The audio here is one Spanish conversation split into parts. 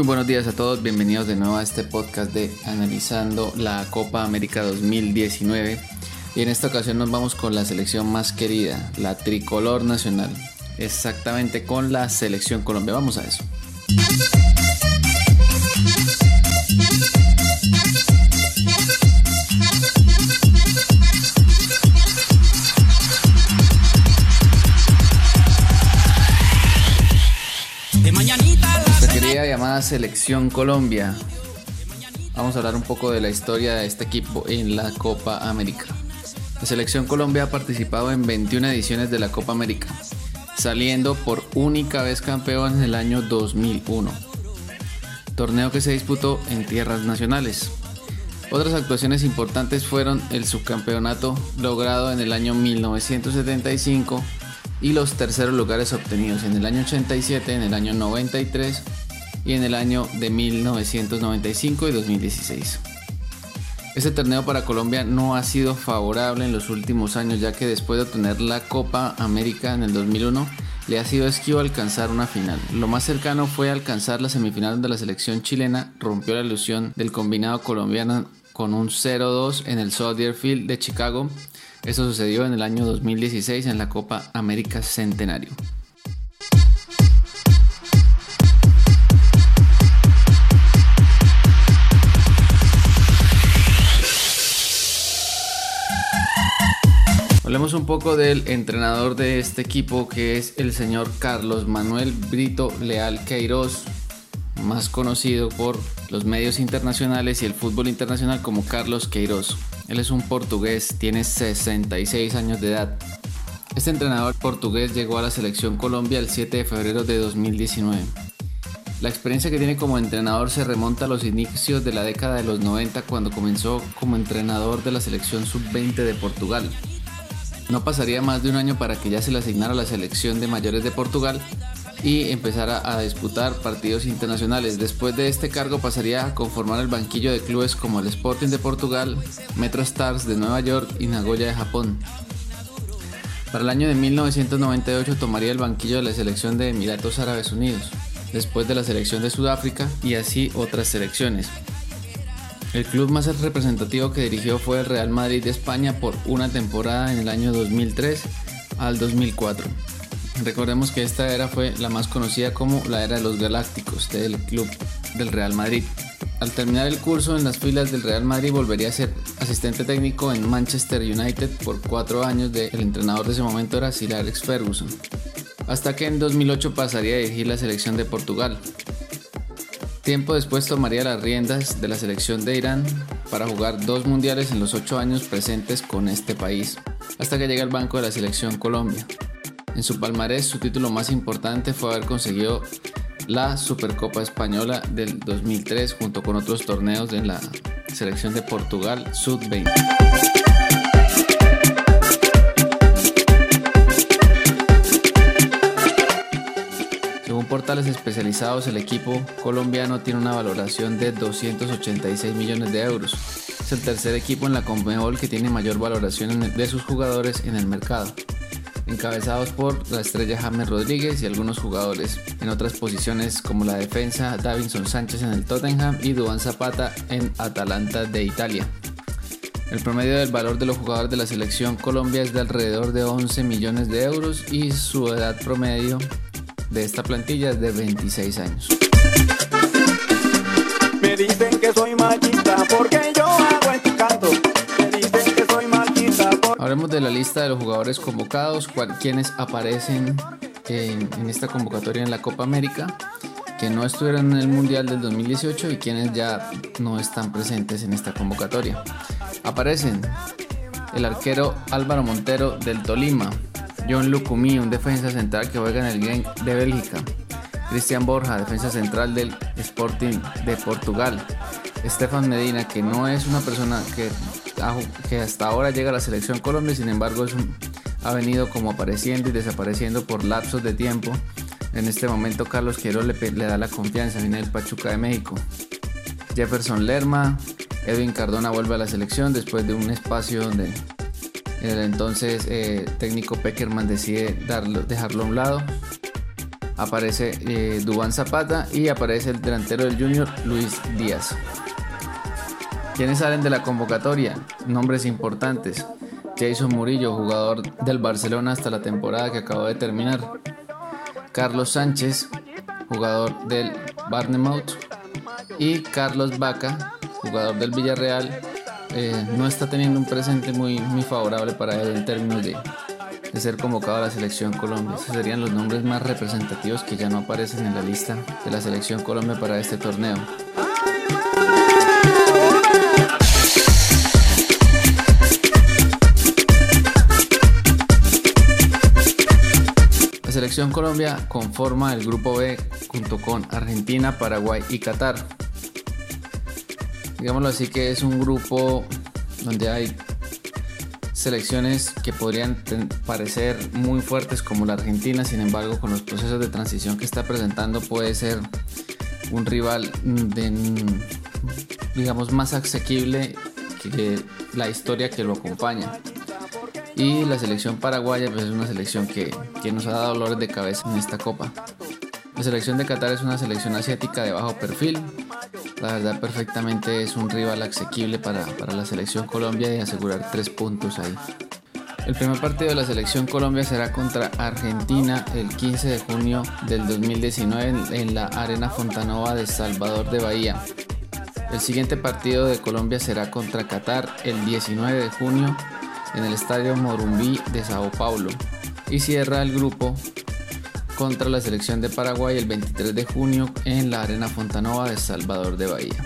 Muy buenos días a todos, bienvenidos de nuevo a este podcast de Analizando la Copa América 2019. Y en esta ocasión nos vamos con la selección más querida, la tricolor nacional. Exactamente con la selección Colombia. Vamos a eso. Selección Colombia. Vamos a hablar un poco de la historia de este equipo en la Copa América. La Selección Colombia ha participado en 21 ediciones de la Copa América, saliendo por única vez campeón en el año 2001. Torneo que se disputó en tierras nacionales. Otras actuaciones importantes fueron el subcampeonato logrado en el año 1975 y los terceros lugares obtenidos en el año 87, en el año 93 y en el año de 1995 y 2016. Este torneo para Colombia no ha sido favorable en los últimos años ya que después de obtener la Copa América en el 2001 le ha sido esquivo alcanzar una final. Lo más cercano fue alcanzar la semifinal donde la selección chilena rompió la ilusión del combinado colombiano con un 0-2 en el Soldier Field de Chicago. Eso sucedió en el año 2016 en la Copa América Centenario. Hablemos un poco del entrenador de este equipo que es el señor Carlos Manuel Brito Leal Queiroz, más conocido por los medios internacionales y el fútbol internacional como Carlos Queiroz. Él es un portugués, tiene 66 años de edad. Este entrenador portugués llegó a la selección Colombia el 7 de febrero de 2019. La experiencia que tiene como entrenador se remonta a los inicios de la década de los 90 cuando comenzó como entrenador de la selección sub-20 de Portugal. No pasaría más de un año para que ya se le asignara la selección de mayores de Portugal y empezara a disputar partidos internacionales. Después de este cargo pasaría a conformar el banquillo de clubes como el Sporting de Portugal, Metro Stars de Nueva York y Nagoya de Japón. Para el año de 1998 tomaría el banquillo de la selección de Emiratos Árabes Unidos, después de la selección de Sudáfrica y así otras selecciones. El club más representativo que dirigió fue el Real Madrid de España por una temporada en el año 2003 al 2004. Recordemos que esta era fue la más conocida como la era de los Galácticos del club del Real Madrid. Al terminar el curso en las filas del Real Madrid volvería a ser asistente técnico en Manchester United por cuatro años del entrenador de ese momento era Sir Alex Ferguson. Hasta que en 2008 pasaría a dirigir la selección de Portugal. Tiempo después tomaría las riendas de la selección de Irán para jugar dos mundiales en los ocho años presentes con este país, hasta que llega al banco de la selección Colombia. En su palmarés, su título más importante fue haber conseguido la Supercopa Española del 2003 junto con otros torneos de la selección de Portugal Sud-20. Portales especializados, el equipo colombiano tiene una valoración de 286 millones de euros. Es el tercer equipo en la Conmebol que tiene mayor valoración de sus jugadores en el mercado, encabezados por la estrella James Rodríguez y algunos jugadores en otras posiciones como la defensa Davinson Sánchez en el Tottenham y Duan Zapata en Atalanta de Italia. El promedio del valor de los jugadores de la selección Colombia es de alrededor de 11 millones de euros y su edad promedio de esta plantilla es de 26 años. Me dicen que soy porque yo hago este canto. Me dicen que soy Hablemos de la lista de los jugadores convocados, quienes aparecen en, en esta convocatoria en la Copa América que no estuvieron en el Mundial del 2018 y quienes ya no están presentes en esta convocatoria. Aparecen el arquero Álvaro Montero del Tolima, John Lucumí, un defensa central que juega en el Genk de Bélgica. Cristian Borja, defensa central del Sporting de Portugal. Estefan Medina, que no es una persona que, hasta ahora llega a la selección Colombia, sin embargo ha venido como apareciendo y desapareciendo por lapsos de tiempo. En este momento Carlos Quiero le, da la confianza, viene el Pachuca de México. Jefferson Lerma, Edwin Cardona vuelve a la selección después de un espacio donde entonces eh, técnico Peckerman decide darlo, dejarlo a un lado. aparece eh, Dubán Zapata y aparece el delantero del Junior Luis Díaz. ¿Quiénes salen de la convocatoria? Nombres importantes. Jason Murillo, jugador del Barcelona hasta la temporada que acabó de terminar. Carlos Sánchez, jugador del Barnemouth. Y Carlos Vaca, jugador del Villarreal, eh, no está teniendo un presente muy, favorable para él en términos de, de ser convocado a la selección Colombia. Esos serían los nombres más representativos que ya no aparecen en la lista de la selección Colombia para este torneo. La selección Colombia conforma el grupo B junto con Argentina, Paraguay y Qatar. Digámoslo así que es un grupo donde hay selecciones que podrían parecer muy fuertes como la Argentina, sin embargo con los procesos de transición que está presentando puede ser un rival de, digamos más asequible que la historia que lo acompaña. Y la selección paraguaya pues, es una selección que, que nos ha dado dolores de cabeza en esta copa. La selección de Qatar es una selección asiática de bajo perfil, la verdad perfectamente es un rival asequible para, la selección Colombia y asegurar tres puntos ahí. El primer partido de la selección Colombia será contra Argentina el 15 de junio del 2019 en, la Arena Fontanova de Salvador de Bahía. El siguiente partido de Colombia será contra Qatar el 19 de junio en el Estadio Morumbí de Sao Paulo. Y cierra el grupo contra la selección de Paraguay el 23 de junio en la Arena Fontanova de Salvador de Bahía.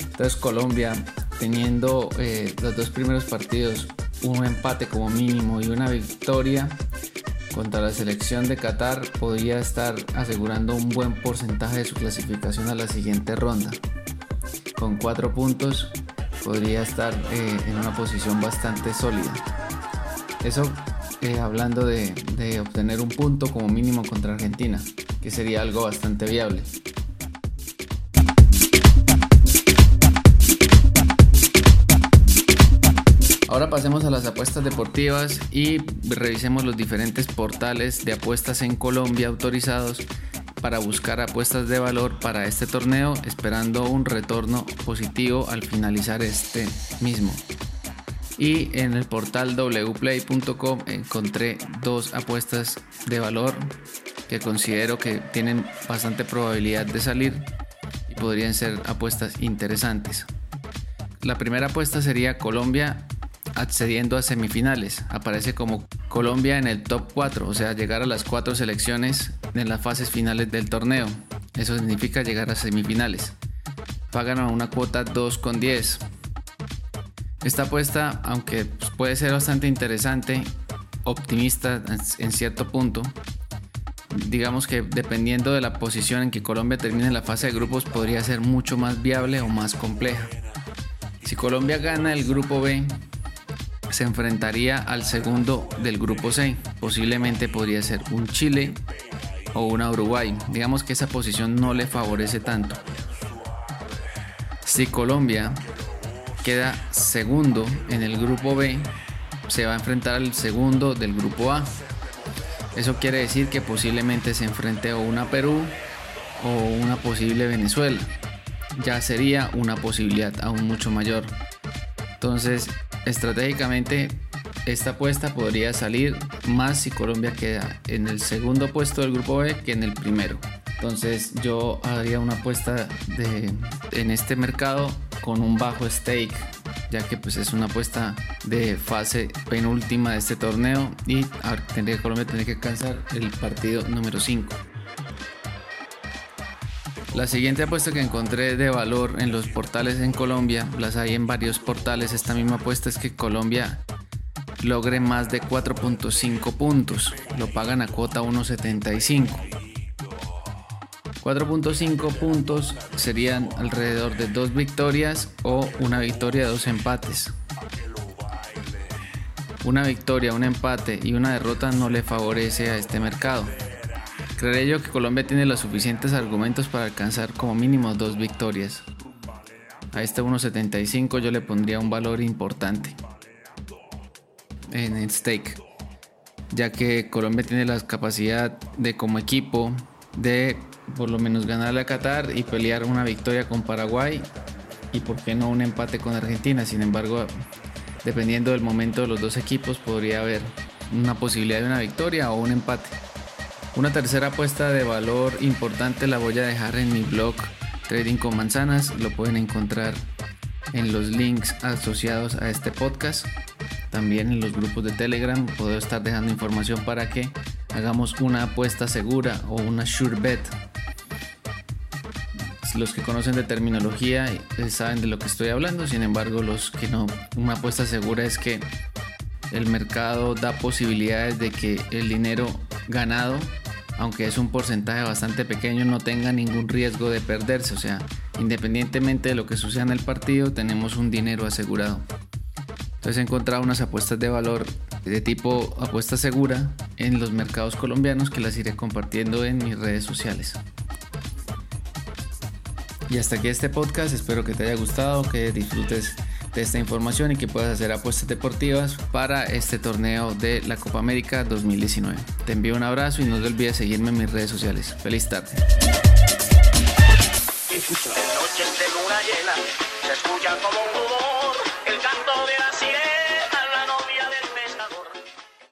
Entonces Colombia teniendo eh, los dos primeros partidos un empate como mínimo y una victoria contra la selección de Qatar podría estar asegurando un buen porcentaje de su clasificación a la siguiente ronda. Con cuatro puntos podría estar eh, en una posición bastante sólida. Eso eh, hablando de, obtener un punto como mínimo contra Argentina, que sería algo bastante viable. Ahora pasemos a las apuestas deportivas y revisemos los diferentes portales de apuestas en Colombia autorizados para buscar apuestas de valor para este torneo, esperando un retorno positivo al finalizar este mismo y en el portal wplay.com encontré dos apuestas de valor que considero que tienen bastante probabilidad de salir y podrían ser apuestas interesantes. La primera apuesta sería Colombia accediendo a semifinales. Aparece como Colombia en el top 4, o sea, llegar a las cuatro selecciones en las fases finales del torneo. Eso significa llegar a semifinales. Pagan a una cuota 2,10 esta apuesta, aunque puede ser bastante interesante, optimista en cierto punto, digamos que dependiendo de la posición en que Colombia termine la fase de grupos podría ser mucho más viable o más compleja. Si Colombia gana el grupo B, se enfrentaría al segundo del grupo C. Posiblemente podría ser un Chile o una Uruguay. Digamos que esa posición no le favorece tanto. Si Colombia queda segundo en el grupo B, se va a enfrentar al segundo del grupo A. Eso quiere decir que posiblemente se enfrente a una Perú o una posible Venezuela. Ya sería una posibilidad aún mucho mayor. Entonces, estratégicamente, esta apuesta podría salir más si Colombia queda en el segundo puesto del grupo B que en el primero. Entonces, yo haría una apuesta de, en este mercado con un bajo stake ya que pues es una apuesta de fase penúltima de este torneo y tendría Colombia tiene que alcanzar el partido número 5. La siguiente apuesta que encontré de valor en los portales en Colombia, las hay en varios portales, esta misma apuesta es que Colombia logre más de 4.5 puntos, lo pagan a cuota 1.75. 4.5 puntos serían alrededor de dos victorias o una victoria, dos empates. Una victoria, un empate y una derrota no le favorece a este mercado. Creeré yo que Colombia tiene los suficientes argumentos para alcanzar como mínimo dos victorias. A este 1.75 yo le pondría un valor importante en el stake. ya que Colombia tiene la capacidad de como equipo de por lo menos ganarle a Qatar y pelear una victoria con Paraguay y por qué no un empate con Argentina. Sin embargo, dependiendo del momento de los dos equipos, podría haber una posibilidad de una victoria o un empate. Una tercera apuesta de valor importante la voy a dejar en mi blog Trading con Manzanas. Lo pueden encontrar en los links asociados a este podcast. También en los grupos de Telegram puedo estar dejando información para que hagamos una apuesta segura o una sure bet. Los que conocen de terminología eh, saben de lo que estoy hablando, sin embargo los que no, una apuesta segura es que el mercado da posibilidades de que el dinero ganado, aunque es un porcentaje bastante pequeño, no tenga ningún riesgo de perderse. O sea, independientemente de lo que suceda en el partido, tenemos un dinero asegurado. Entonces he encontrado unas apuestas de valor de tipo apuesta segura en los mercados colombianos que las iré compartiendo en mis redes sociales. Y hasta aquí este podcast, espero que te haya gustado, que disfrutes de esta información y que puedas hacer apuestas deportivas para este torneo de la Copa América 2019. Te envío un abrazo y no te olvides seguirme en mis redes sociales. Feliz tarde.